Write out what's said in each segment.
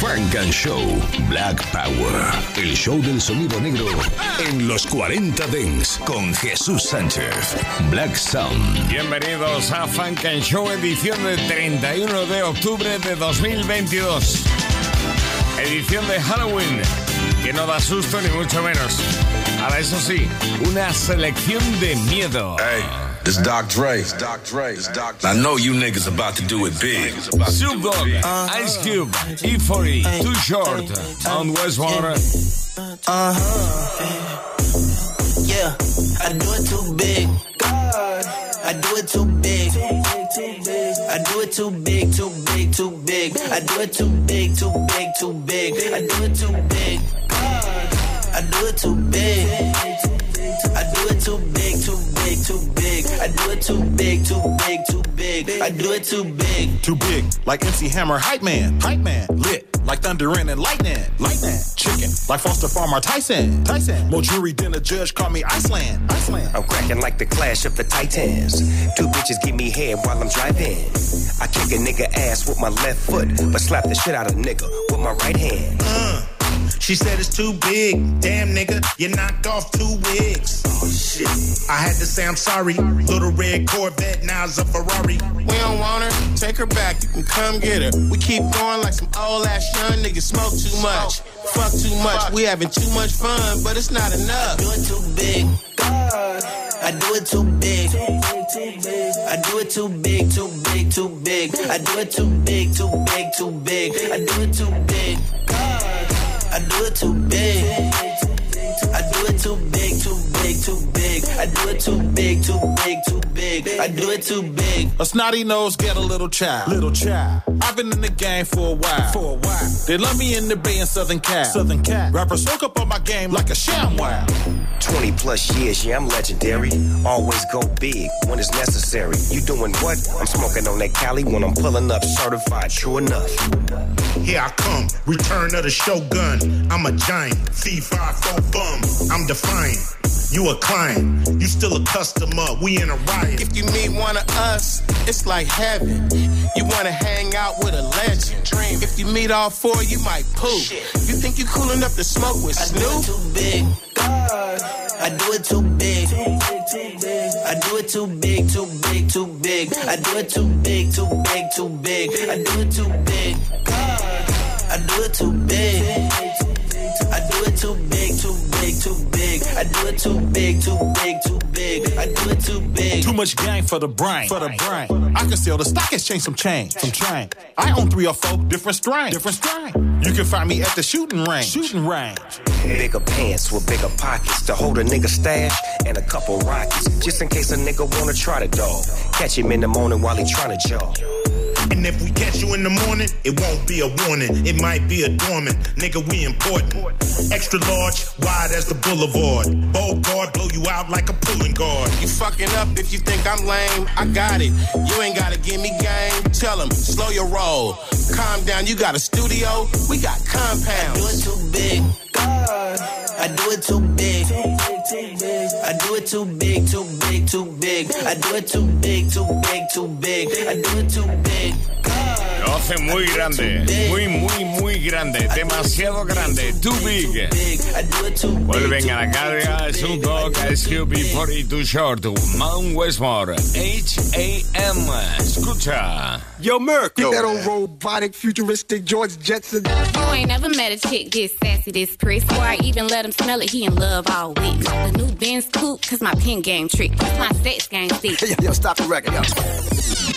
Frank and Show Black Power. El show del sonido negro en los 40 Dents con Jesús Sánchez. Black Sound. Bienvenidos a Funk and Show edición del 31 de octubre de 2022. Edición de Halloween, que no da susto ni mucho menos. Ahora eso sí, una selección de miedo. Hey. This Doc Dre. Doc Dre. I know you niggas about to do it big. Snoop Dogg, Ice Cube, E40, Too Short, on Westwater. Uh huh. Yeah, I do it too big. I do it too big. I do it too big, too big, too big. I do it too big, too big, too big. I do it too big. I do it too big. I do it too big, too big, too big. I do it too big, too big, too big. I do it too big. Too big, like MC Hammer, hype man, hype man. Lit, like thunder and lightning, lightning. Chicken, like Foster Farmer Tyson, Tyson. More jury than a judge, call me Iceland, Iceland. I'm cracking like the clash of the Titans. Two bitches give me head while I'm driving. I kick a nigga ass with my left foot, but slap the shit out of nigga with my right hand. Uh. She said it's too big. Damn, nigga, you knocked off two wigs. Oh, shit. I had to say I'm sorry. Little red Corvette, now it's a Ferrari. We don't want her, take her back. You can come get her. We keep going like some old ass young niggas smoke too much. Fuck too much. We having too much fun, but it's not enough. I do it too big. I do it too big. I do it too big, too big, too big. I do it too big, too big, too big. I do it too big. I do it too big. I do it too big, too big, too big. I do it too big, too big, too big. I do it too big. A snotty nose get a little child, little child. I've been in the game for a while, for a while. They love me in the Bay and Southern Cal, Southern Cal. Rappers soak up on my game like a sham wow. 20 plus years, yeah, I'm legendary. Always go big when it's necessary. You doing what? I'm smoking on that Cali when I'm pulling up certified, true enough. Here I come, return of the shogun. I'm a giant, C5 bum. I'm defiant. You a client, you still a customer. We in a riot. If you meet one of us, it's like heaven. You wanna hang out with a legend. Dream. If you meet all four, you might poop. You think you cool enough to smoke with I do it Snoop? too big. I do it too big. I do it too big, too big, too big. I do it too big, too big, too big. I do it too big. I do it too big. I do it too big, too big. I do it too big, too big, too big. I do it too big. Too much game for the brain, for the brain. I can sell the stock exchange some change, some change. I own three or four different strains, different strains. You can find me at the shooting range, shooting range. Bigger pants with bigger pockets to hold a nigga stash and a couple rockets. Just in case a nigga wanna try the dog. Catch him in the morning while he tryna jog. And if we catch you in the morning, it won't be a warning. It might be a dormant. Nigga, we important. Extra large, wide as the boulevard. Bold guard, blow you out like a pulling guard. You fucking up if you think I'm lame. I got it. You ain't gotta give me game. Tell them, slow your roll. Calm down, you got a studio. We got I do it too big. God. I do it too big. I do it too big, too big, too big. I do it too big, too big, too big. I do it too big. Lo hace muy grande, muy, muy, muy grande, demasiado grande, too big. Big. I do it too big. Vuelven a la carga Snoop Dogg, Ice Cube y 42 Short, Mount Westmore, H.A.M. Escucha. Yo, Merc, get that old robotic, futuristic George Jetson. You ain't never met a chick this sassy, this press. Before I even let him smell it, he in love all week. The new Benz coupe, cause my pin game trick. Cause my sex game thick. Yo, yo, stop the record, yo.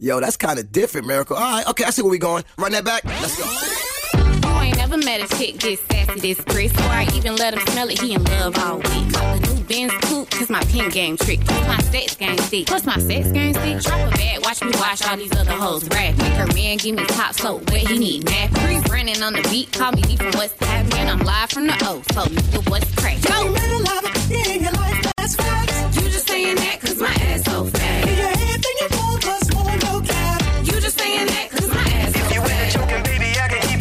Yo, that's kind of different, Miracle. All right, okay, I see where we going. Run that back. Let's go. You ain't never met a chick this sassy, this press. Before I even let him smell it, he in love all week. The new Benz coupe, cause my pin game trick. Cause my sex game thick. Plus my sex game thick. Drop a bag, watch me watch all these other hoes rap. Make her man give me top so wet he need nap. Free running on the beat, call me D from what's happening. I'm live from the O, so nigga, what's crack? Go! in your life, that's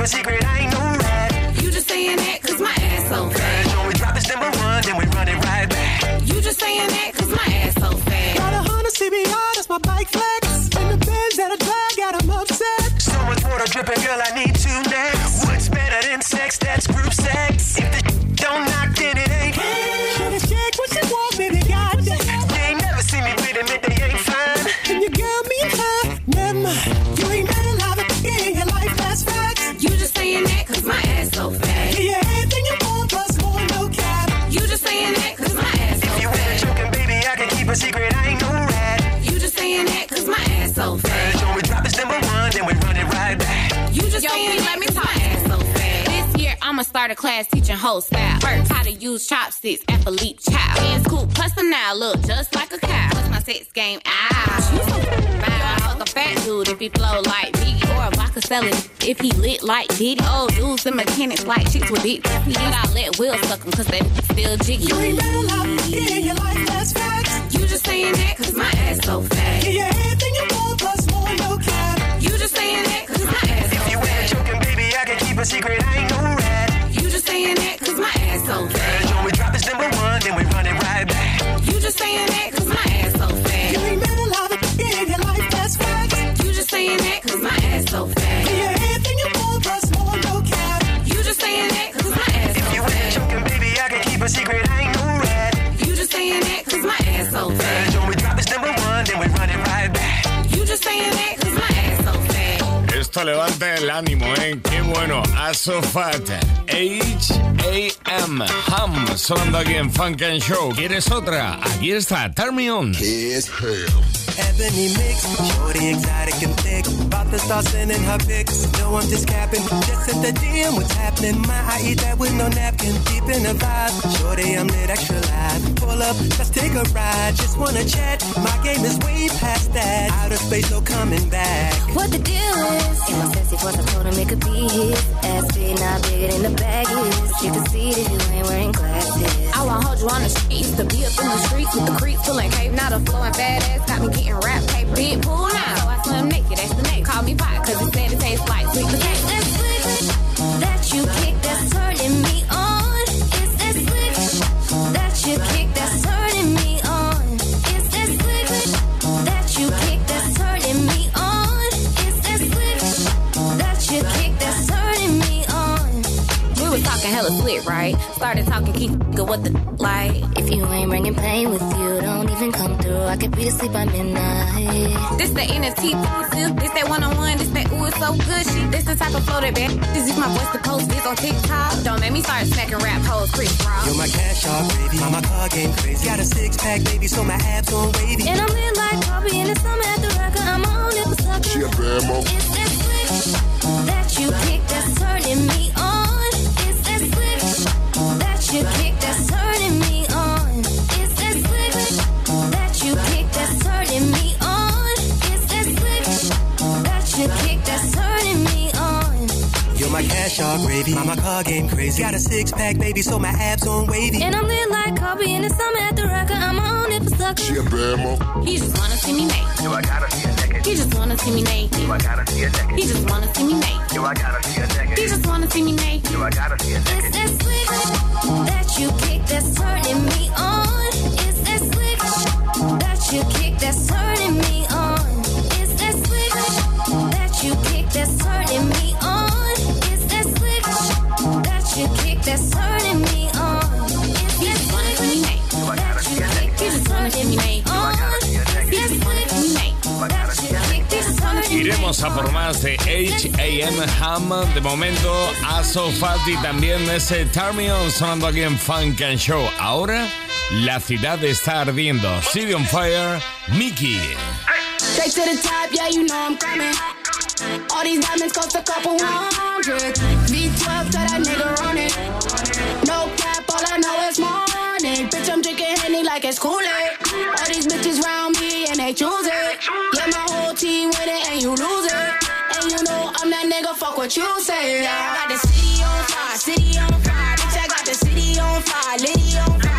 secret, I ain't no rat. You just saying that cause my ass so fat. Show me drop is number one, then we run it right back. You just saying that cause my ass so fat. Got a Honda CBR, that's my bike flex. And the things that I drive got them upset. So much water dripping, girl, I need to necks. What's better than sex? That's group sex. Start a class teaching whole style. First, how to use chopsticks, athlete child. Hands cool, plus the now look just like a cow. Plus my sex game, ah. You so fine. I fuck a fat dude if he flow like me. Or a vodka selling if he lit like Diddy. Old dudes and mechanics like chicks with dick. But I let Will suck him cause they still jiggy. You ain't better love it in your life, that's facts. You just saying that cause my ass so fat. Get you everything you want, plus more, no cap. You just saying that cause my ass so If you ain't fat. joking, baby, I can keep a secret. I ain't no rat. You just saying that cause my ass so fat. So we drop this number one, then we run it right back. You just saying that cause my ass so You fat. ain't better love it in your life, that's facts. You just saying that cause my ass so Get fat. you everything you want, plus more, no cap. You just saying that cause my ass If so you ain't fat. joking, baby, I can keep a secret. I ain't no rat. You just saying that cause my ass so fat. So we drop this number one, then we run it right back. You just saying that Esto levanta el ánimo, ¿eh? Qué bueno. Asofat. H-A-M. Ham. Sonando aquí en Funk and Show. ¿Quieres otra? Aquí está. Turn me on. Ebony mix, shorty exotic and thick. About to start sending her pics. No, I'm just capping. Just at the DM, what's happening? My, I eat that with no napkin. Deep in the vibe. Shorty, I'm lit extra live. Pull up, let's take a ride. Just wanna chat. My game is way past that. Out of space, no coming back. What the deal is? In my sexy voice, I told him it could be his. Ass big, not bigger than the bag is. You can see if you ain't wearing glasses. I wanna hold you on the street. Used to be up in the streets with the creeps, pulling cape. Now the flowing badass got me getting rap paper. Big pool now. So I swim naked. That's the name. Call me pot cause it said it tastes like sweet potato. that switch that you kick that's turning me right? Started talking keep good what the like. If you ain't bringing pain with you, don't even come through. I could be asleep by midnight. This the NFT exclusive. This that one on one. This that ooh it's so good shit. This the type of flow that bad. This is my voice to post this on TikTok. Don't make me start smacking rap hoes, Chris Rock. You're my cash out, baby. My, my car game crazy. Got a six pack, baby, so my abs on wavy. And I'm lit like coffee in the summer at the record. I'm on it for sucker. She a bad mo. It's that switch that you kick that's turning me on. You kick that's turning me on. It's that switch that you kick that's turning me on. It's that switch that you kick that's turning me on. You're my cash out, gravy. My, my car game crazy. Got a six pack, baby, so my abs on wavy. And I'm lit like coffee in the summer at the record. I'm on it for sucker. She a bad mo. He just wanna see me naked. Yo, I gotta see a naked. He just wanna see me naked. Yo, I gotta see a naked. He just wanna see me naked. Yo, I gotta see a naked. He just wanna see me naked. Yo, I gotta see a naked. It's that switch that you kick that's turning me on. It's that switch that you kick that's turning me on. It's that switch that you kick that's turning me on. It's that switch that you kick that's turning me on. Iremos a por más de H.A.M. Ham. De momento, Asofat y también ese Turn On sonando aquí en Funk and Show. Ahora, la ciudad está ardiendo. City on Fire, Mickey. Straight to the top, yeah, you know I'm coming. All these diamonds cost a couple hundred. V12, tell that nigga run it. No cap, all I know is Bitch, I'm drinking Henny like it's Kool-Aid. All these bitches round me and they choose it. Yeah, my whole team win it and you lose it. And you know I'm that nigga, fuck what you say. Yeah, I got the city on fire, city on fire. Bitch, I got the city on fire, Liddy on fire.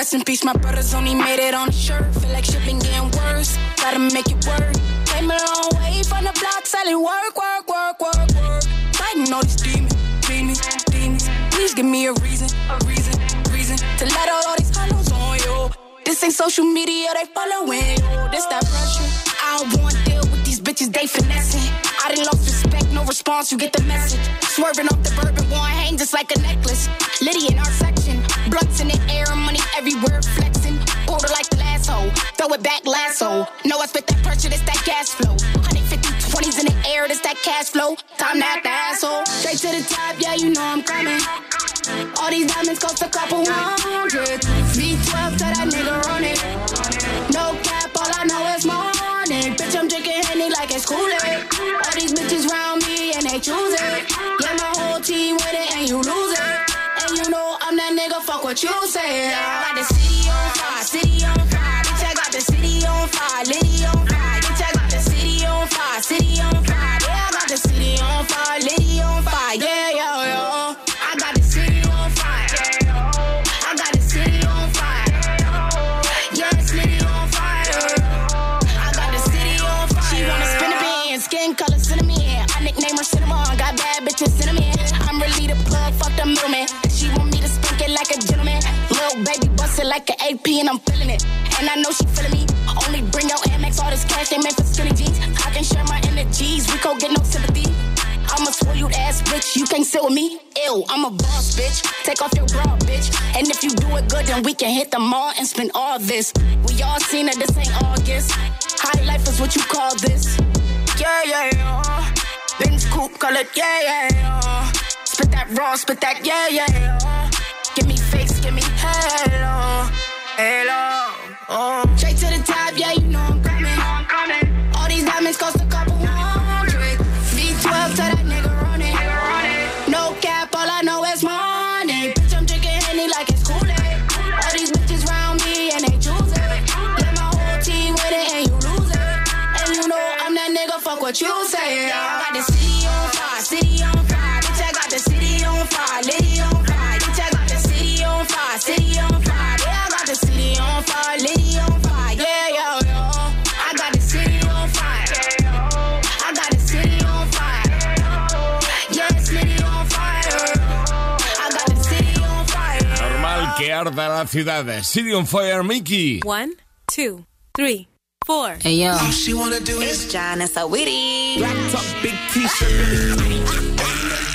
Rest in peace, my brothers only made it on the shirt. Feel like shit been getting worse. Gotta make it work. Came a long way from the block, selling work, work, work, work, work. Fighting all these demons, demons, demons. Please give me a reason, a reason, reason to let out all these hollows on you. This ain't social media, they following you. This that pressure. I don't want to deal with these bitches, they finessing. I didn't lost respect, no response, you get the message. Swerving off the bourbon, one hang just like a necklace. Liddy in our section, blunts in the air, money everywhere, flexing. Order like the throw it back, lasso. No, I spit that pressure, this that gas flow. 150 20s in the air, this that cash flow. Time that the asshole. Straight to the top, yeah, you know I'm coming. All these diamonds cost a couple hundred. V12 to that nigga run it. No cap, all I know is money. Bitch, I'm drinking Henny like it's Kool-Aid. All these bitches round me and they choose it. Yeah, my whole team with it and you lose nigga, fuck what you say. I got the city on fire, city on fire. Bitch, I got the city on fire, Liddy on fire. Like an AP and I'm feeling it. And I know she feeling me. Only bring your Amex, all this cash they meant for skinny jeans. I can share my energies, we go get no sympathy. I'm a spoiled ass bitch, you can't sit with me. Ew, I'm a boss bitch. Take off your bra, bitch. And if you do it good, then we can hit the mall and spend all this. We all seen it, this ain't August. High life is what you call this. Yeah, yeah, yeah. Benz coupe colored, yeah, yeah, yeah. Spit that raw, spit that, yeah, yeah, yeah. Give me face, give me hello, hello. Oh. Straight to the top, yeah, you know I'm coming. I'm coming. All these diamonds cost a couple hundred. V12 to that nigga running. No cap, all I know is money. Bitch, I'm drinking Henny like it's Kool-Aid. All these bitches round me and they choose it. Yeah, my whole team with it and you lose it. And you know I'm that nigga, fuck what you say. I got the Que arda la ciudad. City on Fire, Mickey. One, two, three, four. Hey yo, All she wanna do is John is so witty. top big t-shirt.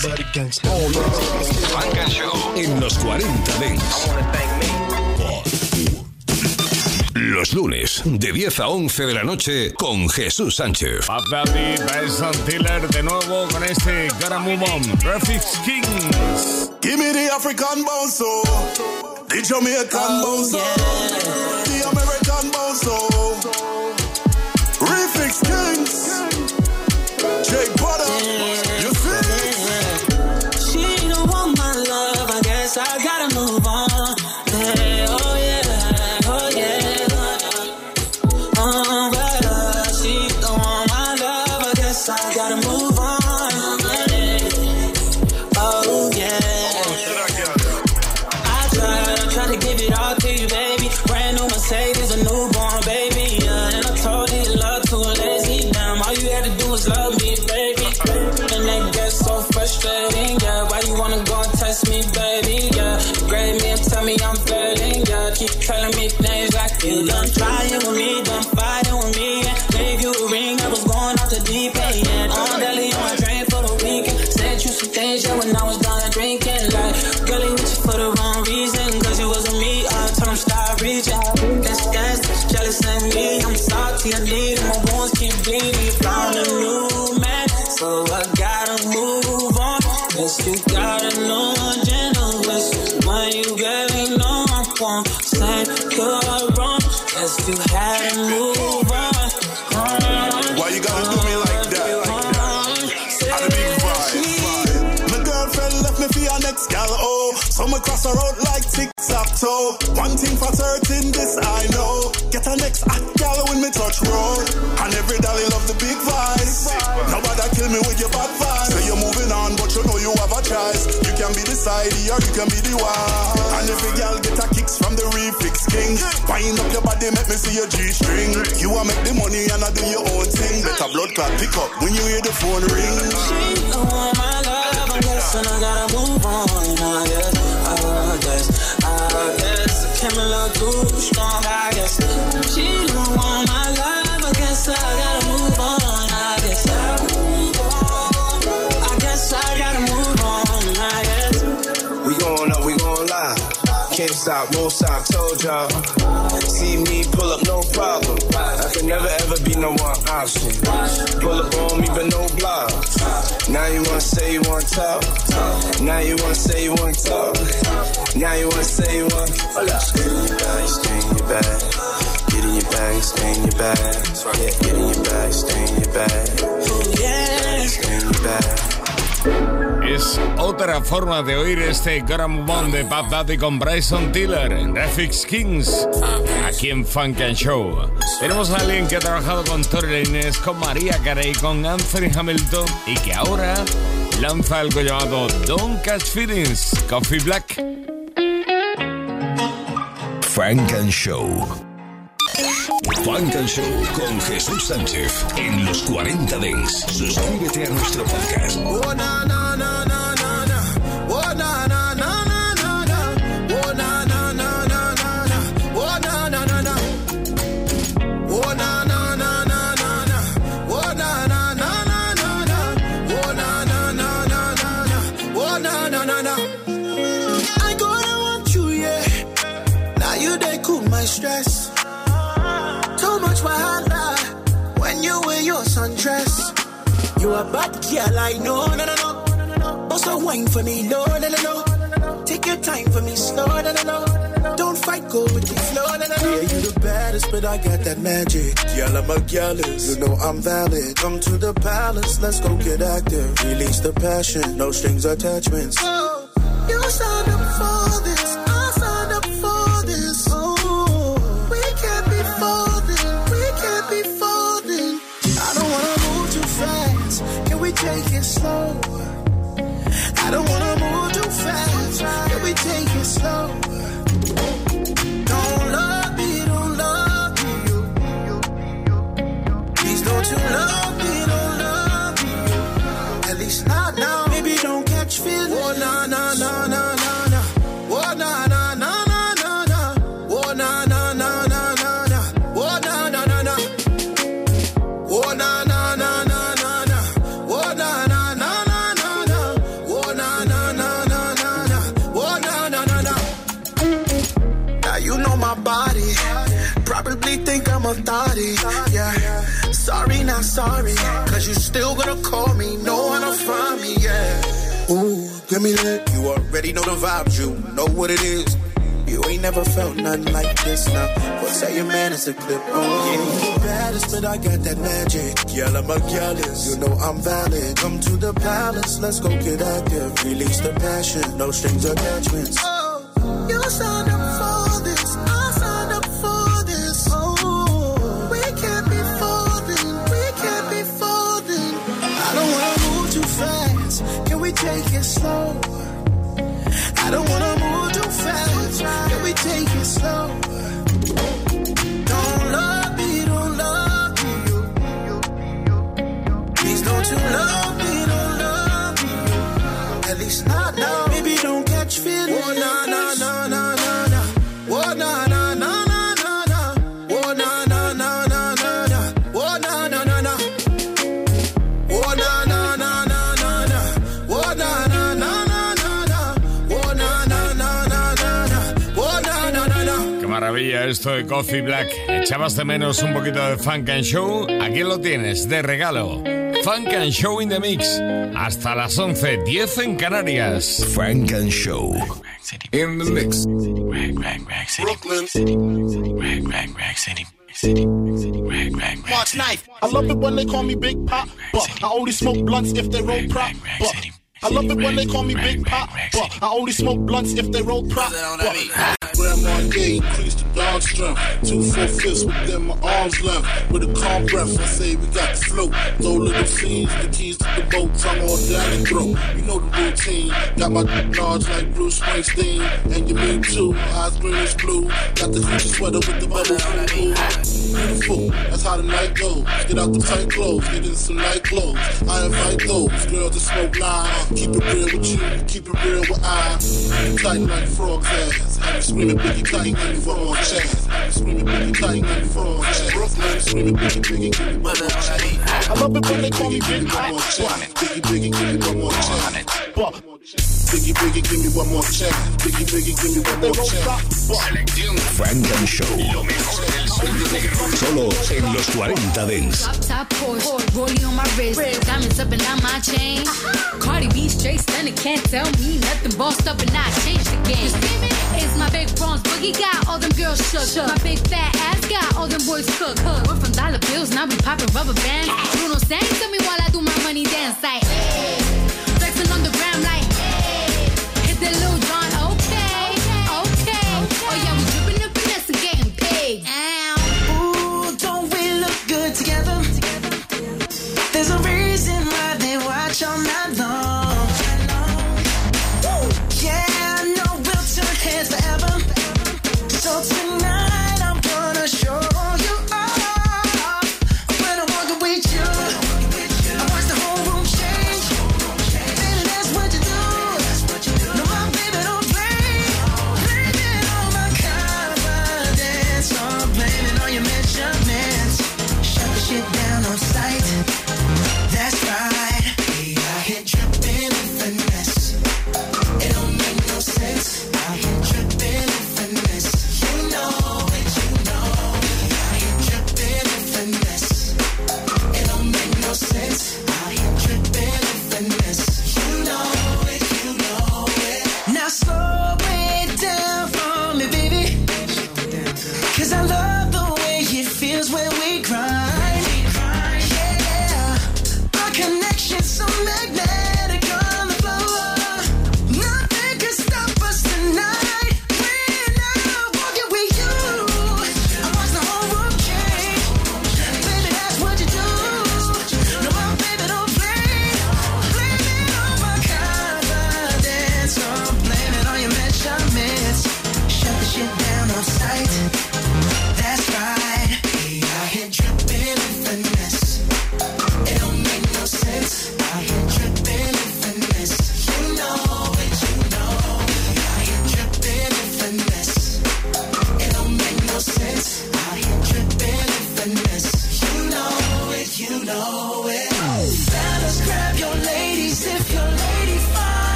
Funk and Show en los 40 Dents. Los lunes, de 10 a 11 de la noche, con Jesús Sánchez. Puff Daddy, Tyson Tiller de nuevo con este Gotta Move On. Kings. Give me the African bounce, oh. The Jamaican bounce, oh. the American bounce, oh. Refix Kings, Jake toe. One thing for certain, this I know. Get a next hot gal when me touch road. And every dolly love the big vibes. Nobody kill me with your bad vibes. Say you're moving on, but you know you have a choice. You can be the side or you can be the one. And every girl get a kicks from the refix king. Wind up your body, make me see your G string. You want make the money and I do your own thing. Better blood clot pick up when you hear the phone ring. She don't want my I'm guessing I gotta move on. I guess, I guess, I guess. I came a little too strong, I guess. She don't want my love, I guess I gotta move Can't stop, won't stop, told y'all. See me pull up, no problem. I can never ever be no one option. Pull up on me, but no blocks. Now you wanna say you want talk. Now you wanna say you want talk. Now you wanna say you up. Stay in your bag, stay in your bag. Get in your bag, stay in your bag. Yeah, get in your bag, stay in your bag. Stay in your bag. Es otra forma de oír este Gram Bond de Pap Daddy con Bryson Tiller en FX Kings, aquí en Funk and Show. Tenemos a alguien que ha trabajado con Tori Inés, con María Carey, con Anthony Hamilton y que ahora lanza algo llamado Don't Catch Feelings, Coffee Black. Funk and Show. Funk and Show con Jesús Sánchez en los 40 Dents. Suscríbete a nuestro podcast. Oh na na na You a bad girl, I know, no, no, no. Also wine for me, no, no, no, no. Take your time for me, slow, no, no, no. Don't fight, go with the flow, no, no, no. Yeah, you the baddest, but I got that magic. Girl, I'm a gallus, you know I'm valid. Come to the palace, let's go get active. Release the passion, no strings attachments. Oh, you signed up for this, Sorry. Cause you still gonna call me. How to find me. Yeah. Ooh, give me that. You already know the vibes. You know what it is. You ain't never felt nothing like this now. Well, tell your man it's a clip. Oh, yeah, baddest, but I got that magic. A gallus. You know I'm valid. Come to the palace, let's go get active. Release the passion, no strings attachments. Oh, esto de Coffee Black. ¿Echabas de menos un poquito de Funk and Show? Aquí lo tienes, de regalo. Funk and Show in the Mix. Hasta las 11, 10 en Canarias. Funk and Show. In the mix. Watch knife. I love it when they call me Big Pop, but I only smoke blunts if they roll prop. But I love it when they call me Big Pop, but I only smoke blunts if they roll prop. Grandma Ye increased the dog strength. Two four fifths within my arms left. With a calm breath, I say we got the flow. Throw little scenes, the keys to the boat, tongue on down the throat. You know the routine. Got my large like Bruce Springsteen. And you mean too, eyes greenish blue. Got the Gucci sweater with the bubble Beautiful, that's how the night goes. Get out the tight clothes, get in some night clothes. I invite those girls to smoke line. Keep it real with you, keep it real with I. Tight like frog's ass. Have you screaming biggie tight and for more chance. Screaming biggie tight and for more chance. Brooklyn screaming biggie biggie, give me one more chance. I love it when they call me Big One more chance. Biggie biggie, give me one more chance. Biggie biggie, give me one more chance. Biggie biggie, give me one more chance. Funk and Show. Lo mejor del sur de negro. Solo en los 40 Dance. Top top Porsche, rollie on my wrist, diamonds up and down my chain. Cardi B straight stunning, can't tell me nothing. Bossed up and I changed the game. It's my big bronze boogie got all them girls shook. My big fat ass got all them boys cook. We're from dollar bills, now we popping rubber bands. Bruno sang to me while I do my money dance like. Hey.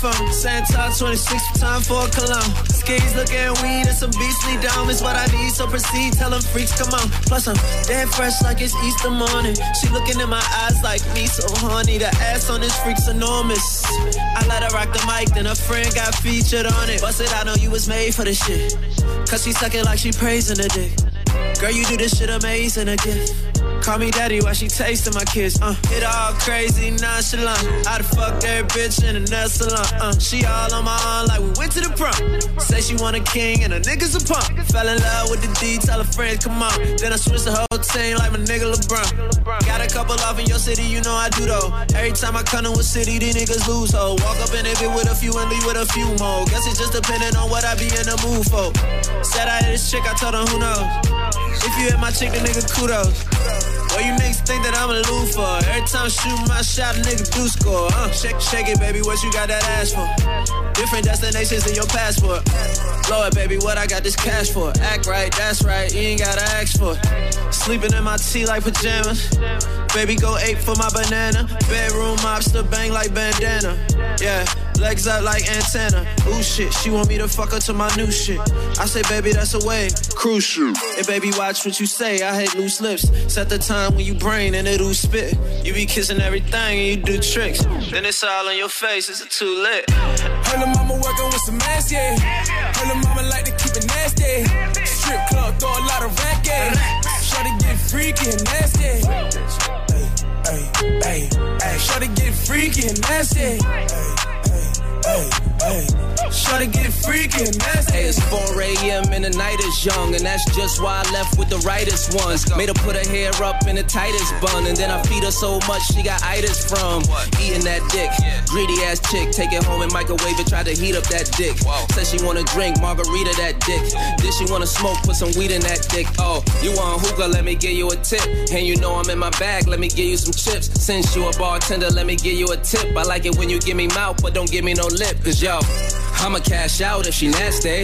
Phone. Santa 26 time for a cologne. Skis looking weed and some beastly is what I need. So proceed, tell them freaks come on. Plus I'm dead fresh like it's Easter morning. She looking in my eyes like me, so horny. The ass on this freak's enormous. I let her rock the mic, then a friend got featured on it. Bust it, I know you was made for this shit. Cause she suck it like she praising the dick. Girl, you do this shit amazing again. Call me daddy while she tasting my kiss. Uh, it all crazy, nonchalant. I done fucked every bitch in the nail salon. Uh, she all on my arm like we went to the prom. Say she want a king and a nigga's a punk. Fell in love with the D, tell her friends come on. Then I switched the whole team like my nigga LeBron. Got a couple off in your city, you know I do though. Every time I come to a city, these niggas lose ho. Walk up in it with a few and leave with a few more. Guess it's just depending on what I be in the mood for. Said I hit this chick, I told her who knows. If you hit my chick, the nigga kudos. What you niggas think that I'm a lose for? Every time I shoot my shot, nigga do score. Uh, shake, shake it, baby. What you got that ass for? Different destinations in your passport. Blow it, baby. What I got this cash for? Act right, that's right. You ain't gotta ask for. Sleeping in my tea like pajamas. Baby, go ape for my banana. Bedroom mobster bang like bandana. Yeah, legs up like antenna. Ooh shit, she want me to fuck her to my new shit. I say, baby, that's a way. Crucial. And baby, watch what you say. I hate loose lips. Set the time when you brain and it'll spit. You be kissing everything and you do tricks. Then it's all on your face. Is it too lit? Her mama working with some ass, yeah. Her mama like to keep it nasty. Strip club, throw a lot of racket. Shawty get freaky and nasty. Hey, hey, hey, hey. Shawty get freaky and nasty. Hey, hey, Shawty get freaky and nasty. Hey, it's 4 a.m. and the night is young, and that's just why I left with the rightest ones. Made her put her hair up in the tightest bun, and then I feed her so much she got itis from eating that dick. Greedy ass chick, take it home and microwave it, try to heat up that dick. Said she wanna drink margarita that dick. Then she wanna smoke, put some weed in that dick. Oh, you want hookah? Let me give you a tip. And you know I'm in my bag, let me give you some chips. Since you a bartender, let me give you a tip. I like it when you give me mouth, but don't give me no lip, cause yo. I'ma cash out if she nasty.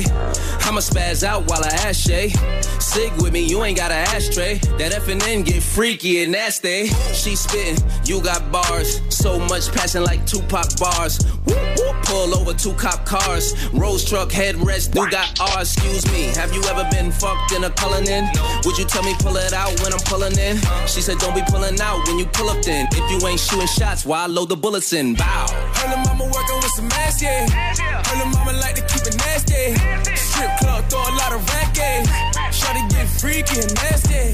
I'ma spaz out while I ass Shay. Sig with me, you ain't got an ashtray. That F and N get freaky and nasty. She spittin', you got bars. So much passion like Tupac bars. Whoop, whoop, pull over two cop cars. Rose truck headrest, do got R. Excuse me, have you ever been fucked in a culling in? Would you tell me pull it out when I'm pulling in? She said don't be pulling out when you pull up then. If you ain't shooting shots, why load the bullets in? Bow. Her mama working with some ass, yeah. Little mama like to keep it nasty. Strip club, throw a lot of racket. Shawty get freaky and nasty.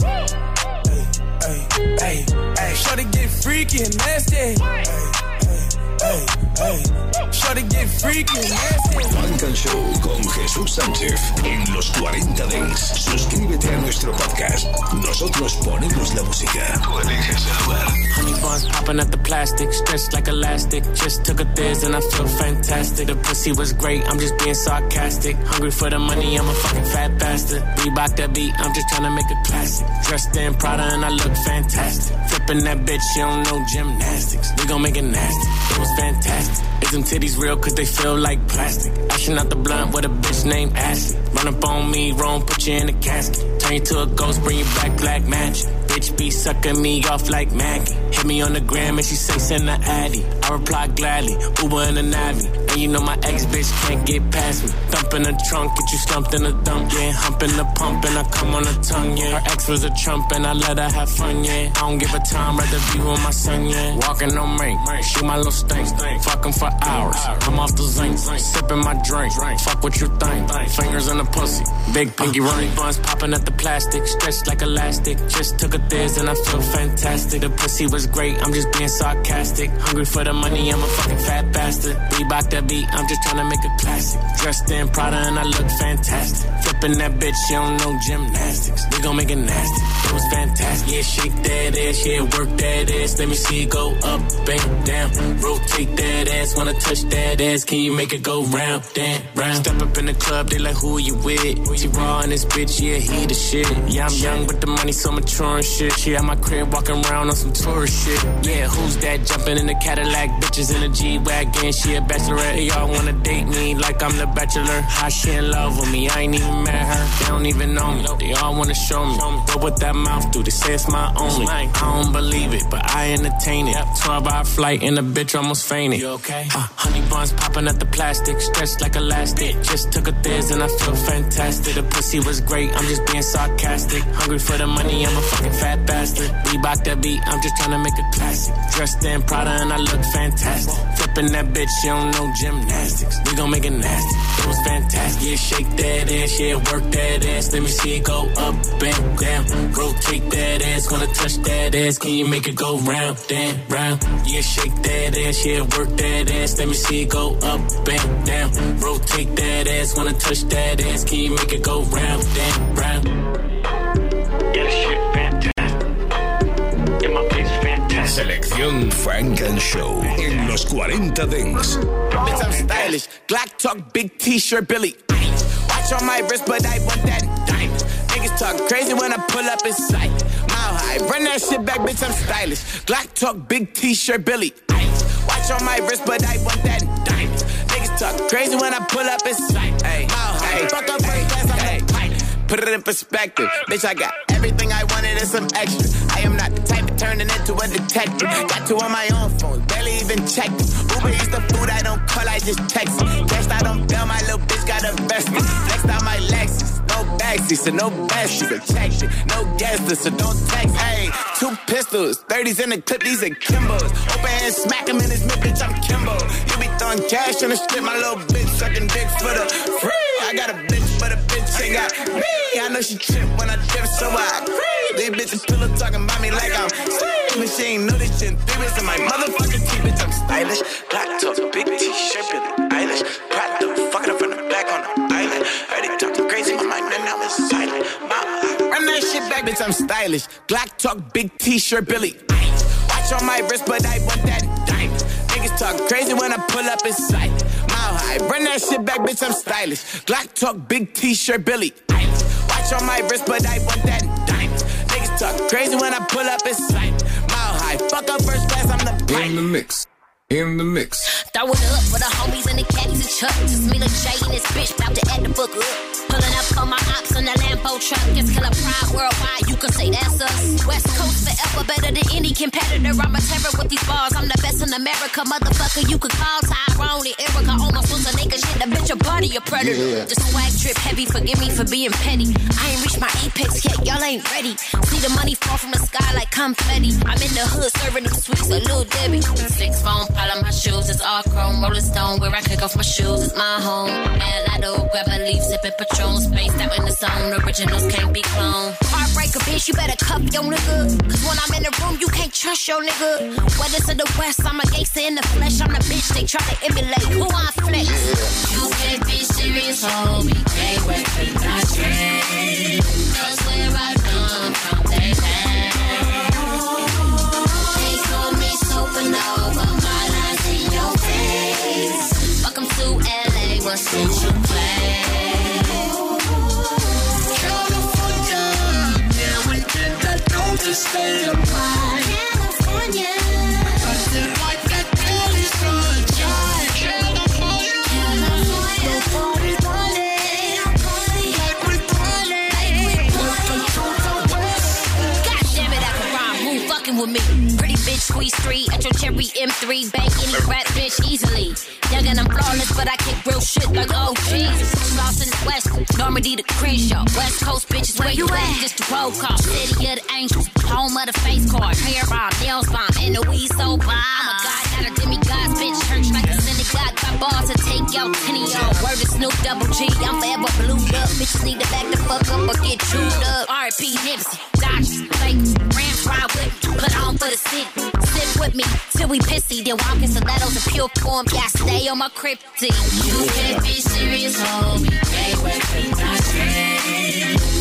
Hey, hey, hey. Shawty get freaky and nasty. Hey, hey, Shawty get freaky and. Funk and Show con Jesús Sánchez en los 40 Dance. Suscríbete a nuestro podcast. Nosotros ponemos la música. Tú eliges el lugar. Honey buns popping at the plastic, stretched like elastic. Just took a thiz and I feel fantastic. The pussy was great, I'm just being sarcastic. Hungry for the money, I'm a fucking fat bastard. Reebok that beat, I'm just trying to make a classic. Dressed in Prada and I look fantastic. Flipping that bitch, she don't know gymnastics. We gon' make it nasty. It was fantastic. Is them titties real? Cause they feel like plastic. Ashing out the blunt with a bitch named Ashley. Run up on me, wrong, put you in a casket. Turn you to a ghost, bring you back black magic. Bitch be sucking me off like Maggie. Hit me on the gram and she say send the Addy. I reply gladly, Uber in the Navi. And you know my ex bitch can't get past me. Thump in the trunk, get you stumped in the dump, yeah. Hump in the pump and I come on the tongue, yeah. Her ex was a trump and I let her have fun, yeah. I don't give a time, rather be with my son, yeah. Walking on me, shoot my little stink, fucking for hours. I'm off the zinc, sipping my drink. Fuck what you think, fingers in the pussy. Big pinky uh-huh. ring, buns popping at the plastic, stretched like elastic. Just took a thiz and I feel fantastic. The pussy was great, I'm just being sarcastic. Hungry for the money, I'm a fucking fat bastard. Reebok that beat, I'm just trying to make a classic. Dressed in Prada and I look fantastic. Flipping that bitch, she don't know gymnastics. We gon' make it nasty. It was fantastic. Yeah, shake that ass, yeah, work that ass. Let me see it go up and down. Rotate that ass, wanna touch that ass. Can you make it go round, down, round? Step up in the club, they like, who you with? She raw in this bitch, yeah, he the shit. Yeah, I'm young, but the money so mature and shit. She at my crib walking around on some tourist shit. Yeah, who's that jumping in the Cadillac? Bitches in a G-Wagon, she a bachelorette. Y'all wanna date me like I'm the bachelor. How she in love with me? I ain't even met her. They don't even know me. They all wanna show me. What would that mouth do? They say it's my only. I don't believe it, but I entertain it. 12 hour flight and the bitch almost fainted. You okay? Uh, honey buns popping at the plastic, stretched like elastic. Just took a thiz and I feel fantastic. The pussy was great, I'm just being sarcastic. Hungry for the money, I'm a fucking fat bastard. Reebok that beat, I'm just trying to make a classic. Dressed in Prada and I look fantastic. Flip in that bitch, she don't know gymnastics. We gon' make it nasty. It was fantastic. Yeah, shake that ass, yeah, work that ass. Let me see it go up and down. Rotate that ass, gonna touch that ass. Can you make it go round and round? Yeah, shake that ass, yeah, work that ass. Let me see it go up and down. Rotate that ass, gonna touch that ass. Can you make it go round and round? Yeah, shit fantastic. Yeah, my place fantastic. Selección Funk and Show en los 40 Dance. Bitch, I'm stylish. Glock talk, big t-shirt, Billy. Watch on my wrist, but I want that diamond. Niggas talk crazy when I pull up in sight. Mile high, run that shit back, bitch, I'm stylish. Glock talk, big t-shirt, Billy. Watch on my wrist, but I want that diamond. Niggas talk crazy when I pull up in sight. Mile high, fuck up first class, I'm. Put it in perspective. Bitch, I got everything I wanted and some extra. Turning into a detective. Got two on my own phone, barely even checked. Uber eats the food I don't call, I just text. Cashed out on bail, my little bitch got invested. Flexed out my Lexus, no backseat, so no check it, no guesses, so don't text. Hey, two pistols, 30s in the clip, these are Kimbos. Open hand, smack him in his mid, bitch, I'm Kimbo. You be throwing cash on the strip, my little bitch sucking dick for the free. I got a a bitch ain't got me. I know she trip when I trip, so I agree. These bitches pillow talking about me like I'm slim. And she ain't know this shit. Three bits in my motherfucking teeth, bitch, I'm stylish. Black top, big t-shirt, Billie Eilish. Proud to fuck it up from the back on the island. Heard it talking crazy, my mind and now it's silent. My, run that shit back, bitch, I'm stylish. Black talk, big t-shirt, Billie Eilish. Watch on my wrist, but I want that diamond. Niggas talk crazy when I pull up in sight. Mile high, run that shit back, bitch, I'm stylish. Glock talk, big t-shirt, Billie Eilish. Watch on my wrist, but I want that diamond. Niggas talk crazy when I pull up in sight. Mile high, fuck up first class, I'm the pilot. In the mix. In the mix. Throw it up for the homies and the caddies and chucks. Just me, Lil J, and this bitch about to add the book up. Pulling up on my ops on the Lambo truck. Just kill a pride worldwide, you can say that's us. West Coast forever, better than any competitor. I'm a terror with these bars. I'm the best in America, motherfucker. You can call Tyrone and Erica. Almost was a nigga shit. Bitch a predator. Yeah. The swag drip heavy. Forgive me for being petty. I ain't reached my apex yet. Y'all ain't ready. See the money fall from the sky like confetti. I'm in the hood serving them sweets, a little Debbie. Six phone pile on my shoes. It's all chrome. Rolling stone where I kick off my shoes. It's my home. Mulatto, grab a leaf, sipping Patron. Spaced out in the zone. Originals can't be cloned. Heartbreaker, bitch. You better cuff your nigga. Cause when I'm in the room, you can't trust your nigga. Whether to the west, I'm a gangster in the flesh. I'm the bitch they try to emulate. Who I flex? You can't be serious, homie. Can't wait for my train. Cause where I come from, they They call me supernova. My lines in your face. Welcome to LA. What's in your California. Yeah, we did that. Don't just stay a with me? Pretty bitch, squeeze three at your cherry M3. Bang any rap bitch easily. Young and I'm flawless, but I kick real shit like oh. Lost in the West, Normandy the Crenshaw. West Coast bitches, where you at? Just the roll call. City of the angels, home of the face card. Hair bomb, nails bomb, and the weed so bomb. I'm a god, not a demigod, bitch. Church like a synagogue. Got balls to take out y'all. Word to Snoop Double G, I'm forever blued up. Bitches need to back the fuck up or get chewed up. R.P. Nipsey, Dodgers, Lakers, Rams ride with. Put on for the city. Sit with me till we pissy. Then walk in stilettos in pure form. Yeah, stay on my cryptic. You can't be serious, homie. Can't wait for my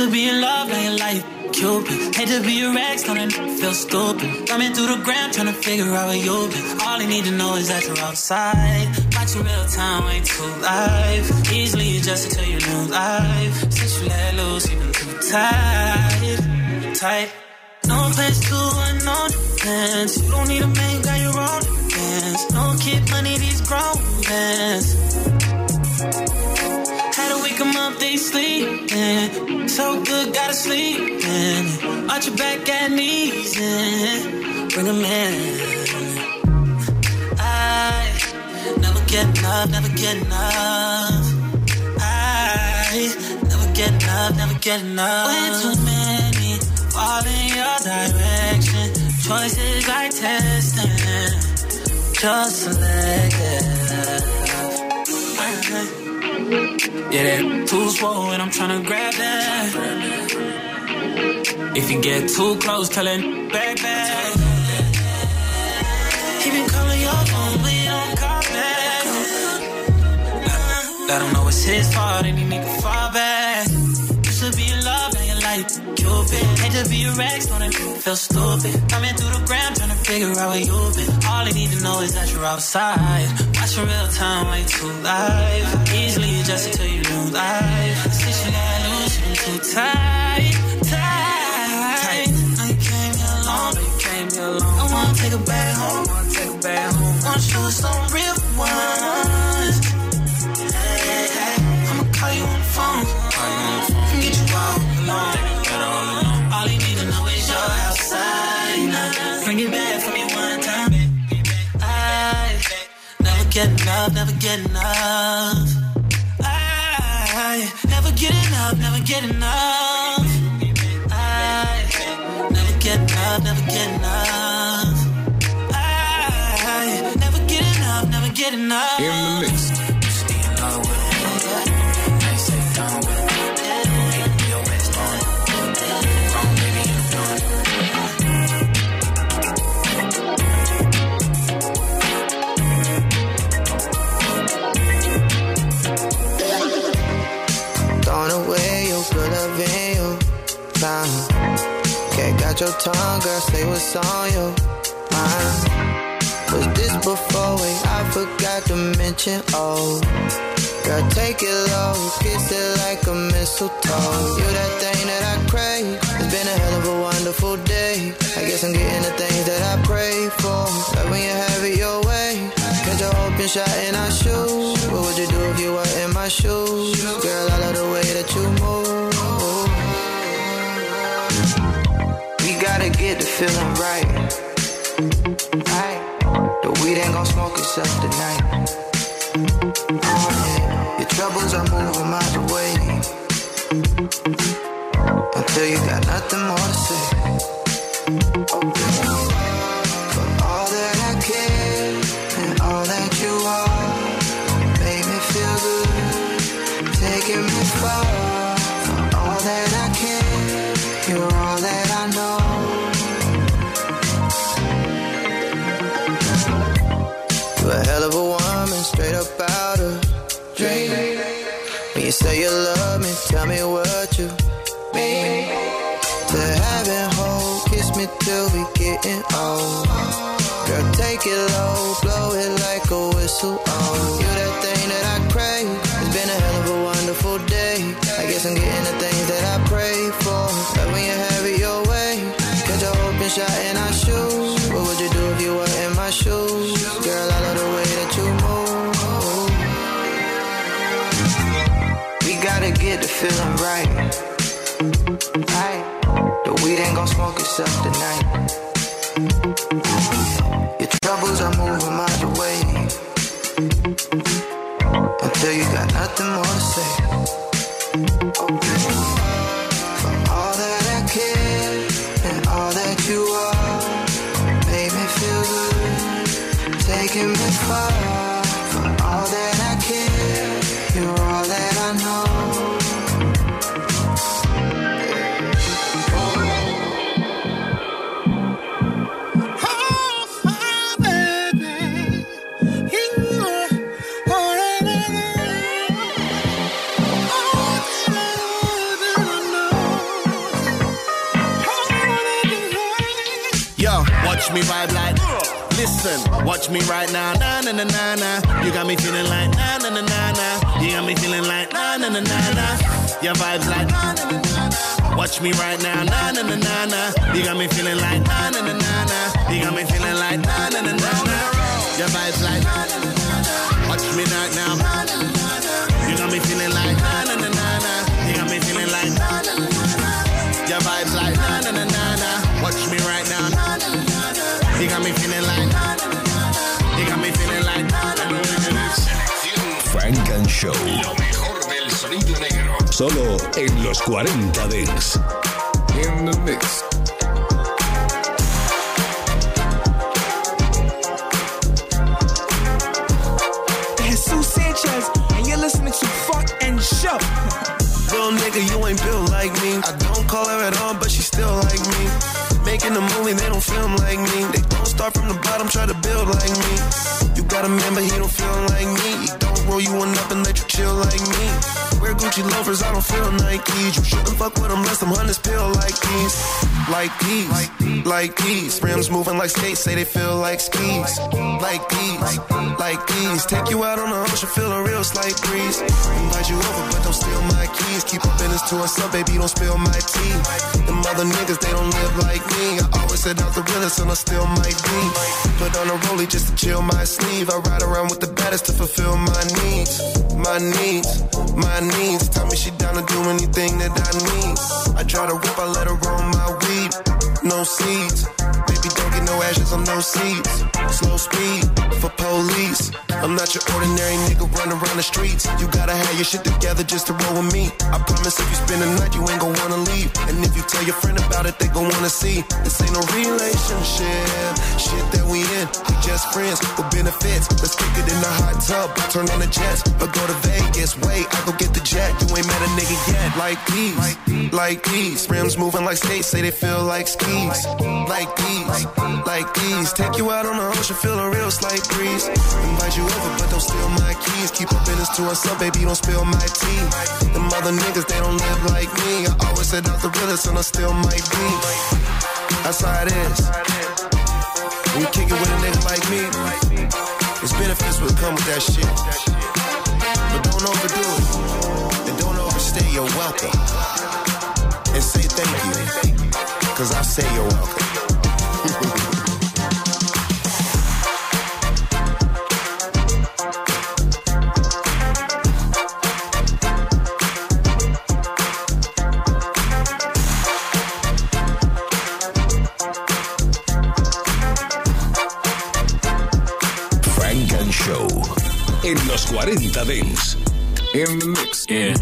to be in love, now you like Cupid. Hate to be a ex, don't it feel stupid. Coming through the ground, trying to figure out where you've been. All I need to know is that you're outside. Watching real time, ain't too live. Easily adjusted to your new life. Since you let loose, you've been too tight. Tight. No place to unknown defense. You don't need a man, got your own defense. No kid money, these grown men. Had to wake 'em up, they sleeping. So good, gotta sleep in. Arch your back at knees and bring 'em in. I never get enough, never get enough. I never get enough, never get enough. Way too many fall in your direction. Choices like testing, just selective. Yeah, that too swollen, I'm tryna grab that. If you get too close, tell it back back. He been calling your phone, but you don't call back. Let him know it's his fault and he need to fall back. Like Cupid. Hate to be your ex, don't it feel stupid. Coming through the ground, trying to figure out where you've been. All I need to know is that you're outside. Watching real time, way too live. Easily adjusted to your new life. Since you let loose, you too tight, tight. You came here alone, you came here alone. I wanna take a back home, I wanna take a back home. Want you with get enough, never get enough. I never get enough, never get enough. I never get enough, never get enough. I never get enough, never get enough. Your tongue, girl, say what's on your mind. Uh, was this before? Wait, I forgot to mention, oh. Girl, take it low, kiss it like a mistletoe. You that thing that I crave. It's been a hell of a wonderful day. I guess I'm getting the things that I pray for. But when you have it your way, catch a open shot in our shoes. What would you do if you were in my shoes? Girl, I love the way that you move. Gotta get the feeling right. Right. The weed ain't gon' smoke itself tonight. Oh, yeah. Your troubles are moving out the way. Until you got nothing more to say. Okay. you say you love me, tell me what you mean. To have heaven, hold, kiss me till we getting old. Girl, take it low, blow it like a whistle. Oh, you that thing that I crave. It's been a hell of a wonderful day. I guess I'm getting a thing yourself tonight. Your troubles are moving out miles way Until you got nothing more to say. Listen, watch me right now. Na na na na na. You got me feeling like na na na na na. You got me feeling like na na na na na. Your vibes like na na na na na. Watch me right now. Na na na na na. You got me feeling like na na na na na. You got me feeling like na na na na na. Your vibes like na na na na na. Watch me right now. Na na na na. You got me feeling like You got me feeling like. You got me feeling like. Frank and Show. Lo mejor del sonido negro. Solo en los 40 Dents. In the mix. Jesus Sanchez, and you're listening to Fuck and Show. Little nigga, you ain't built like me. I don't call her at all, but she still like me. Making a movie, they don't film like me. They don't start from the bottom, try to build like me. You got a man, but he don't feel like me. He don't roll you one up and let you chill like me. Wear Gucci loafers, I don't feel Nikes. You shouldn't fuck with them unless them hunters feel like these. Like these, like these. Rims moving like skates, say they feel like skis. Like these, like these. Take you out on the ocean, feel a real slight breeze. Invite you over, but don't steal my keys. Keep up business to us baby, don't spill my tea. Them other niggas, they don't live like me. I always said out the realest, and I still might be. Put on a rollie just to chill my sleeve. I ride around with the baddest to fulfill my needs. My needs, my needs. Tell me she down to do anything that I need. I try to whip, I let her roll my weed. No seeds. Baby, don't get no ashes on no seeds. Slow speed for police. I'm not your ordinary nigga running around the streets. You gotta have your shit together just to roll with me. I promise if you spend the night, you ain't gon' wanna leave. And if you tell your friend about it, they gon' wanna see. This ain't no relationship. Shit that we in, we just friends with benefits. Let's kick it in the hot tub, turn on the jets, or go to Vegas. Wait, I go get the jet. You ain't met a nigga yet. Like these, like these. Rims moving like skates, say they feel like skis. Like these, like these. Take you out on the ocean, feel a real slight breeze. Invite you over, but don't steal my keys. Keep up business to us, baby, don't spill my tea. Them other niggas, they don't live like me. I always said out the realest, and I still might be. That's how it is. When you kick it with a nigga like me, there's benefits will come with that shit. But don't overdo it. And don't overstay your welcome. And say thank you. Cause I say you're welcome. 40 Dance. In the mix. Yeah.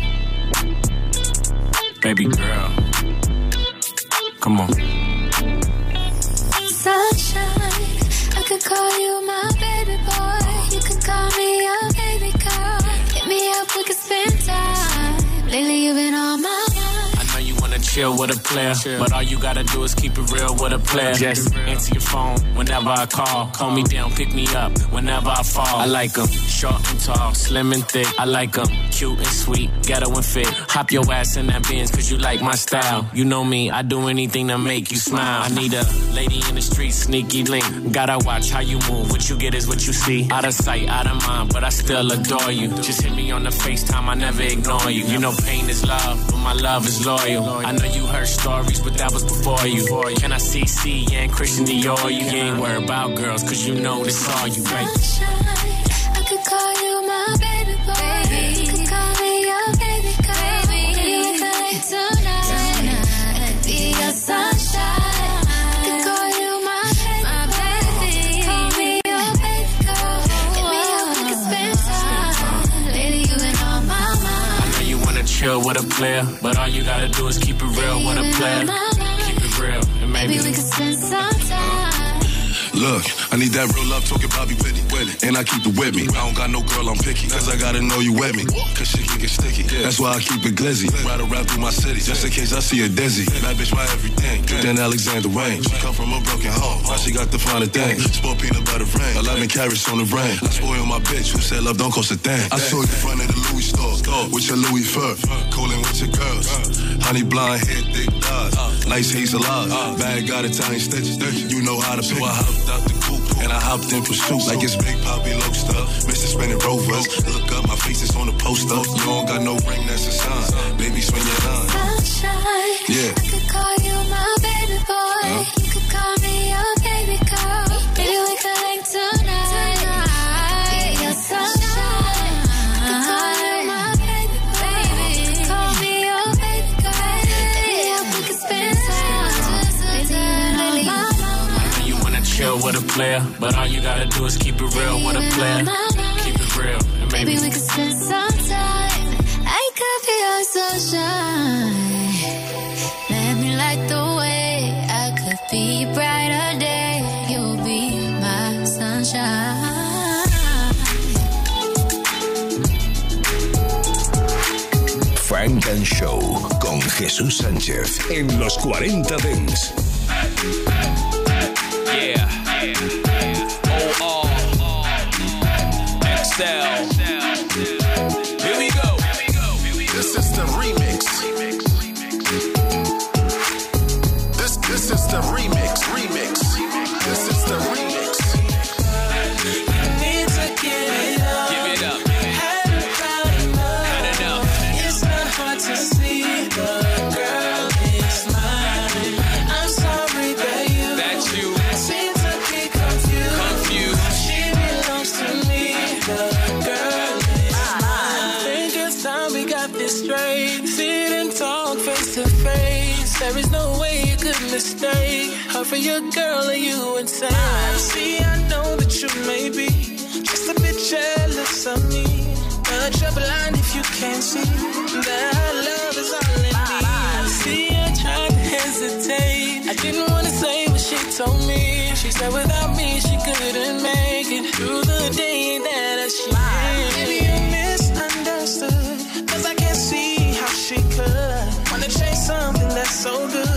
Baby girl. Come on. Sunshine, I could call you my baby boy. You can call me your baby girl. Hit me up, we could spend time. Lately, you've been on my mind. I know you wanna chill with a player, but all you gotta do is keep it real with a player. Just answer your phone whenever I call. Call me down, pick me up whenever I fall. I like 'em short and tall, slim and thick. I like 'em cute and sweet, ghetto and fit. Hop your ass in that Benz, cause you like my style. You know me, I do anything to make you smile. I need a lady in the street, sneaky link. Gotta watch how you move, what you get is what you see. Out of sight, out of mind, but I still adore you. Just hit me on the FaceTime, I never ignore you. You know pain is love, but my love is loyal. I know you heard stories, but that was before you. Can I see C and Christian Dior? You ain't worried about girls, cause you know this all you, right? Chill with a player, but all you gotta do is keep it real with a player. Keep it real, and maybe Maybe we could spend some. Look, I need that real love talking Bobby Whitney. And I keep it with me. I don't got no girl, I'm picky. Cause I gotta know you with me. Cause shit can get sticky. That's why I keep it glizzy. Ride around through my city. Just in case I see a dizzy. That bitch my everything. Then Alexander Wang. She come from a broken home. Now she got the finer thing. Sport peanut butter rain. 11 carats on the rain. I spoil my bitch who said love don't cost a thing. I saw you in front of the Louis store. With your Louis fur. Cooling with your girls. Honey blonde hair, thick thighs. Nice hazel eyes. Bag got Italian stitches. You know how to pick. So I hopped out the coupe and I hopped in pursuit. Like it's Big Poppy Lobster. Mr. Spinning Rovers. Look up, my face is on the poster. You don't got no ring, that's a sign. Baby, swing your line. Sunshine. Yeah. I could call you my baby boy. You chill with a player, but all you gotta do is keep it real with a player. Keep it real, and Maybe maybe we could spend some time. I could be your sunshine. Let me light the way. I could be brighter day. You'll be my sunshine. Funk and Show con Jesús Sánchez en los 40 Dance. XL. For your girl. Are you insane? See, I know that you may be just a bit jealous of me. But you're blind if you can't see that love is all in me. See, I tried to hesitate. I didn't want to say what she told me. She said without me she couldn't make it through the day that she Maybe you misunderstood. Cause I can't see how she could. Wanna chase something that's so good.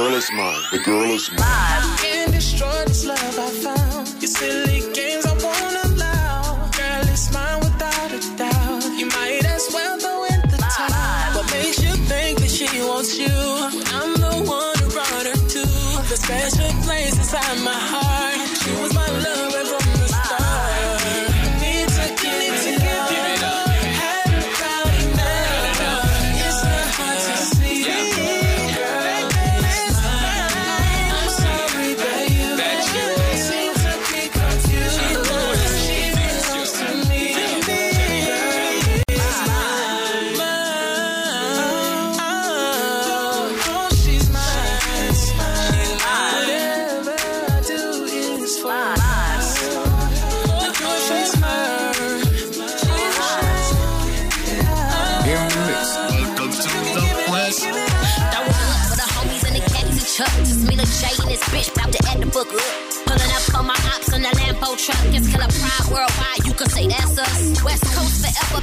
Girl is mine. The girl is mine.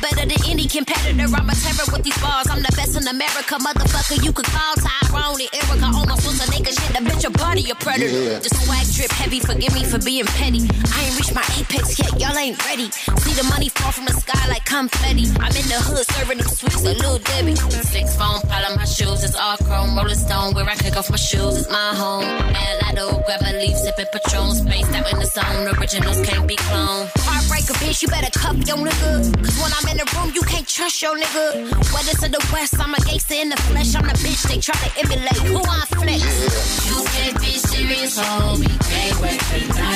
Better than any competitor. I'm a terror with these bars. I'm the best in America. Motherfucker, you could call Tyrone and Erica. Almost was a nigga shit. The bitch a body a predator. Yeah. The swag drip heavy. Forgive me for being petty. I ain't reached my apex yet. Y'all ain't ready. See the money fall from the sky like confetti. I'm in the hood serving them sweets like Lil Debbie. Six phone pile on my shoes. It's all chrome. Rolling stone. Where I kick off my shoes. It's my home. And grab a leaf. Sipping Patron. Spaced out in the zone. Originals can't be cloned. Heartbreaker, bitch. You better cuff your nigga. Cause when I'm in the room, you can't trust your nigga. Whether to the west, I'm a gangster in the flesh. I'm the bitch they try to emulate. Who I flex? You can't be serious, homie. Can't wait for my.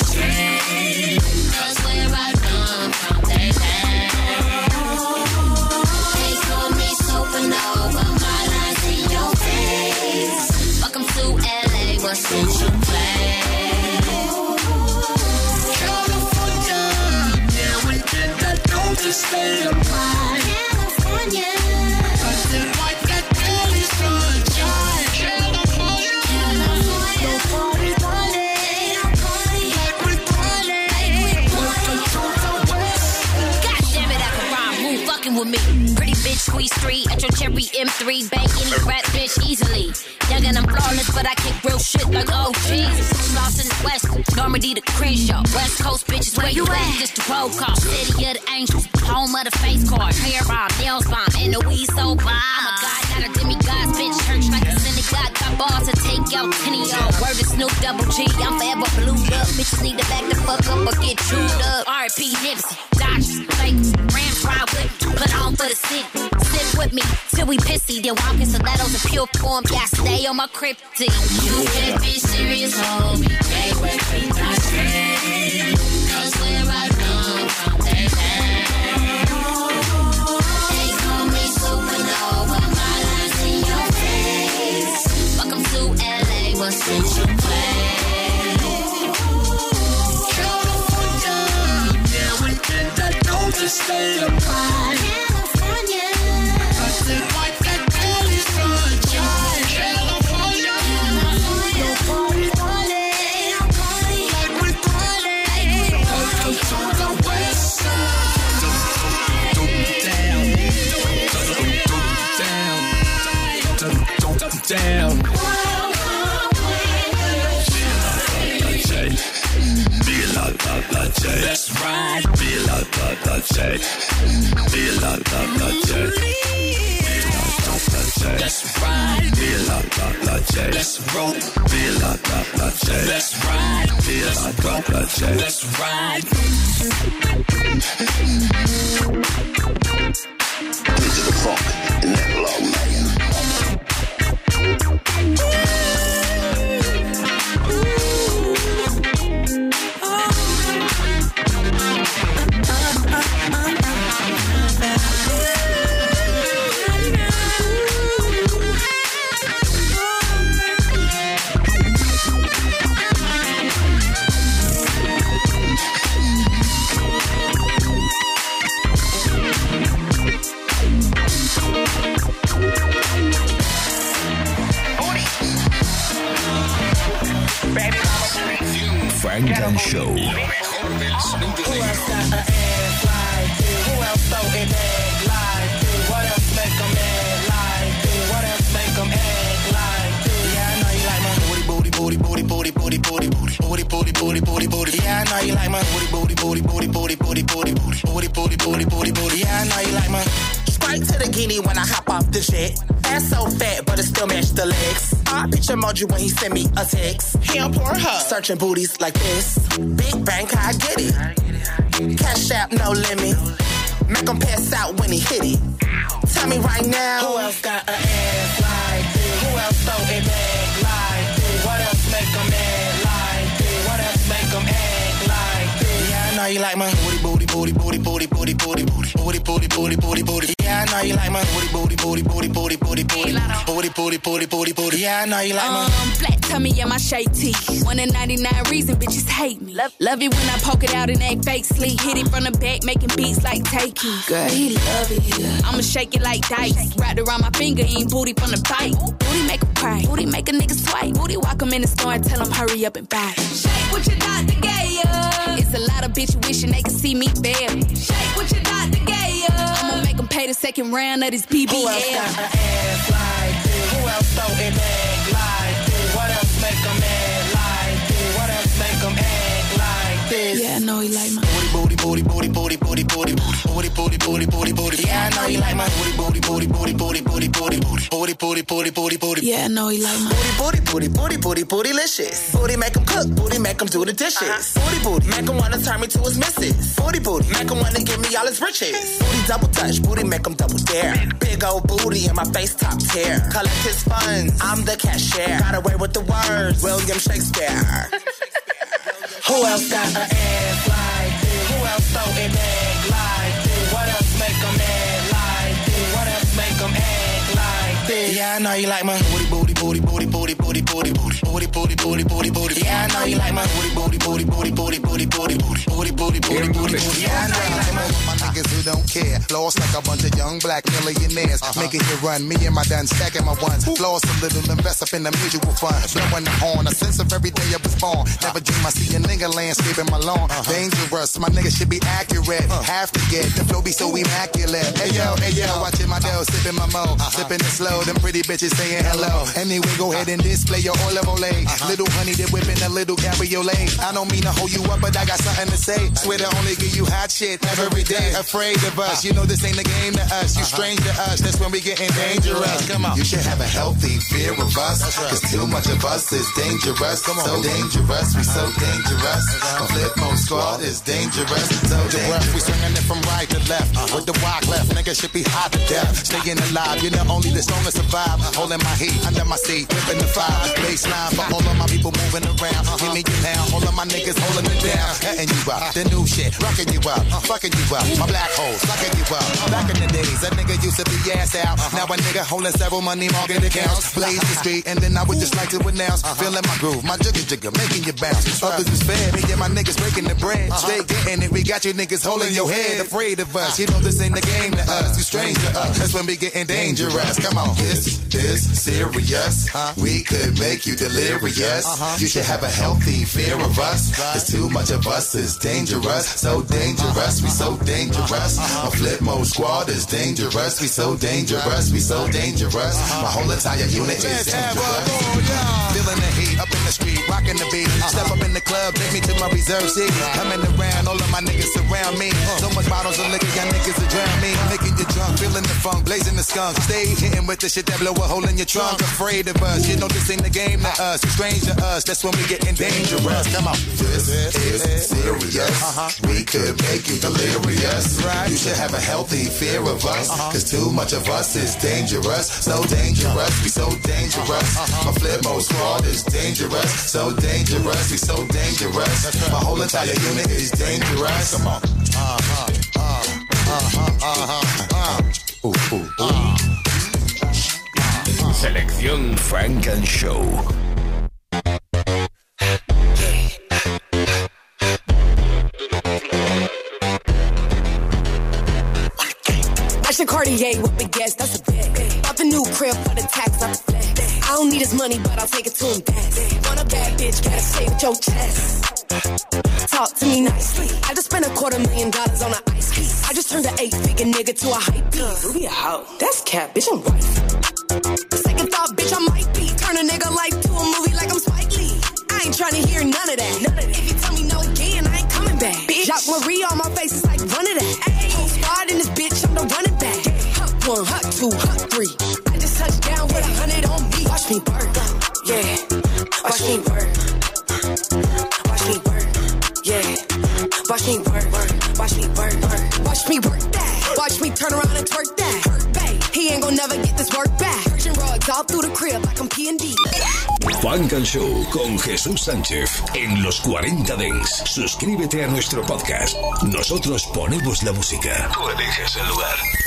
Cause where I come from, they They call me supernova. My lines in your face. Welcome to LA. What since you play? the. California. California. California. I can fucking with me? Pretty squeeze three at your cherry M3. Bang any rap bitch easily. Young and I'm flawless, but I kick real shit like oh Jesus. Lost in the West, Normandy to Crenshaw. West Coast bitches, where you at? Just the roll call. City of the angels, home of the face card. Hair bomb, nails bomb, and the weed so bomb. I'm a god, not a demigod. Bitch, church like a synagogue. Got balls to take out Kenny. Word to Snoop Double G. I'm forever blued up. Bitches need to back the fuck up or get chewed up. R.P. Nipsey, Dodgers, like Rams ride with. Put on for the city. Sit with me till we pissy. Then walk in stilettos in pure form. Yeah, stay on my cryptic. You can't be serious, homie. Can't wait for my booty, booty, booty, booty, booty, booty, booty, booty, booty. Yeah, I know you like my booty, booty, booty, booty, booty, booty, booty, booty, booty, booty, booty, booty, booty. Yeah, I know you like my. Straight to the guinea when I hop off the jet. Ass so fat, but it still match the legs. I picture emoji when he send me a text. He on Pornhub, searching booties like this. Big bang, I get it. Cash out, no limit. Make him pass out when he hit it. Tell me right now. Who else got an ass like this? Who else throw it know you like my booty, booty, booty, booty, booty, booty, booty, booty, booty, booty, booty, booty, booty. Yeah, I I know you like my booty, booty, booty, booty, booty, booty, booty, booty, booty, booty, booty, booty. Yeah, I know you like my. Um, flat tummy, yeah, my shape T. One in 99 reason bitches hate me. Love, love it when I poke it out and act fake sleep. Hit it from the back, making beats like taking. Girl, he love it. I'ma shake it like dice. Wrapped around my finger, eating booty from the bite. Booty make him cry. Booty make a nigga swipe. Booty walk him in the store and tell him hurry up and buy. Shake what you got to get It's a lot of bitch wishing they could see me fail. Shake what you got to get I'ma make them pay the second round of this BBL. Who else got an ass like this? Who else throw it back like this? What else make 'em act like this? What else make 'em act like this? Yeah, I know he like my booty, booty, booty, booty, booty, booty, booty, booty, booty, booty, booty, booty. Yeah, I know you like my booty, booty, booty, booty, booty, booty, booty, booty, booty, booty, booty, booty, booty. Yeah, I know he like my booty, booty, booty, booty, booty, bootylicious. Booty make 'em cook, booty make 'em do the dishes. Booty, booty, make 'em wanna turn me to his missus. Booty, booty, make 'em wanna give me all his riches. Booty double touch, booty make 'em double dare. Big old booty in my face top tier. Collect his funds, I'm the cashier. Got away with the words, William Shakespeare. Who else got an ass like house so and like this? Yeah, I know you like my booty, booty, booty, booty, booty, booty, booty, booty, booty, booty, booty, booty, booty. Yeah, I know you like my booty, booty, booty, booty, booty, booty, booty, booty, booty, booty, booty, booty, booty. Yeah, I know you like my my niggas who don't care. Lost like a bunch of young black millionaires. Making you run, me and my done stacking my ones. Lost a little, invest up in the mutual fund. Blowing the horn, a sense of every day I was born. Never dream I see a nigga landscaping my lawn. Dangerous, my nigga should be accurate. Have to get the flow be so immaculate. Hey yo, hey yo, watching my dough, sipping my mo. Sipping it slow, them pretty bitches saying hello. Anyway, go ahead and display your olive ole. Uh-huh. Little honey, they whipping a little cabriolet. I don't mean to hold you up, but I got something to say. Swear to only give you hot shit every day. Afraid of us, uh-huh. you know this ain't a game to us. You uh-huh. strange to us, that's when we getting dangerous. Come on. You should have a healthy fear of us. Cause too much of us is dangerous. Come on. So dangerous, we so dangerous. Flipmode Squad is dangerous. So dangerous. We swinging it from right to left. With the walk left, nigga should be hot to death. Staying alive, you're the only the strongest survive. Holding my heat under my seat, whipping the fire. Baseline for all of my people moving around. Give me pound, all of my niggas holding it down. Cutting you up, the new shit, rocking you up, fucking you up. My black hole, sucking you up. Back in the days, a nigga used to be ass out. Now a nigga holding several money market accounts. Blaze the street, and then I would just like to announce. Feeling my groove, my jigger jigger, making you bounce. Others is fed, me and my niggas breaking the bread. Uh-huh. Stay getting it, we got you niggas holding your head. Afraid of us, you know this ain't the game to us. You strange to us, that's when we getting dangerous. Come on. This is serious. We could make you delirious. You should have a healthy fear of us. Cause too much of us is dangerous. So dangerous, we so dangerous. A Flipmode Squad is dangerous. We so dangerous, we so dangerous. My whole entire unit is dangerous. Feeling the heat up in the street, rocking the beat. Step up in the club, take me to my reserve seat. Coming around, all of my niggas surround me. So much bottles of liquor, y'all niggas are drown me. Making you drunk, feeling the funk, blazing the skunk. Stay hitting with the shit that blow a hole in your trunk. Afraid of us, you know this ain't the game to us. Strange to us, that's when we getting dangerous. Come on. This is serious. We could make you delirious. You should have a healthy fear of us. Cause too much of us is dangerous. So dangerous, we so dangerous. My Flipmode Squad is dangerous. So dangerous, we so dangerous. My whole entire unit is dangerous. Come on. Uh-huh, uh-huh, uh-huh, uh. Ooh, ooh, ooh. Selección Funk and Show. Action Cartier with big gas, that's a bag. Bought the new crib for the tax don't need his money, but I'll take it to him fast. Want a bad bitch, gotta say with your chest. Talk to me nicely. I just spent a quarter million dollars on an ice piece. I just turned an eight figure nigga to a hype beast. Ruby a hoe. That's cat, bitch, I'm wife. Second thought, bitch, I might be. Turn a nigga life to a movie like I'm Spike Lee. I ain't trying to hear none of that. None of that. If you tell me no again, I ain't coming back. Bitch, Jacques Marie on my face is like run of that. Ayy, whole squad in this bitch, I'm the running back. Hut one, hut two, me. Watch me work, yeah. Watch me work. Watch me work, yeah. Watch me work, watch me work, watch me work that. Watch me turn around and twerk that. Babe, he ain't gonna never get this work back. Persian rugs all through the crib like I'm P&D. Funk and Show con Jesús Sánchez en los 40 Dents. Suscríbete a nuestro podcast. Nosotros ponemos la música. Tú eliges el lugar.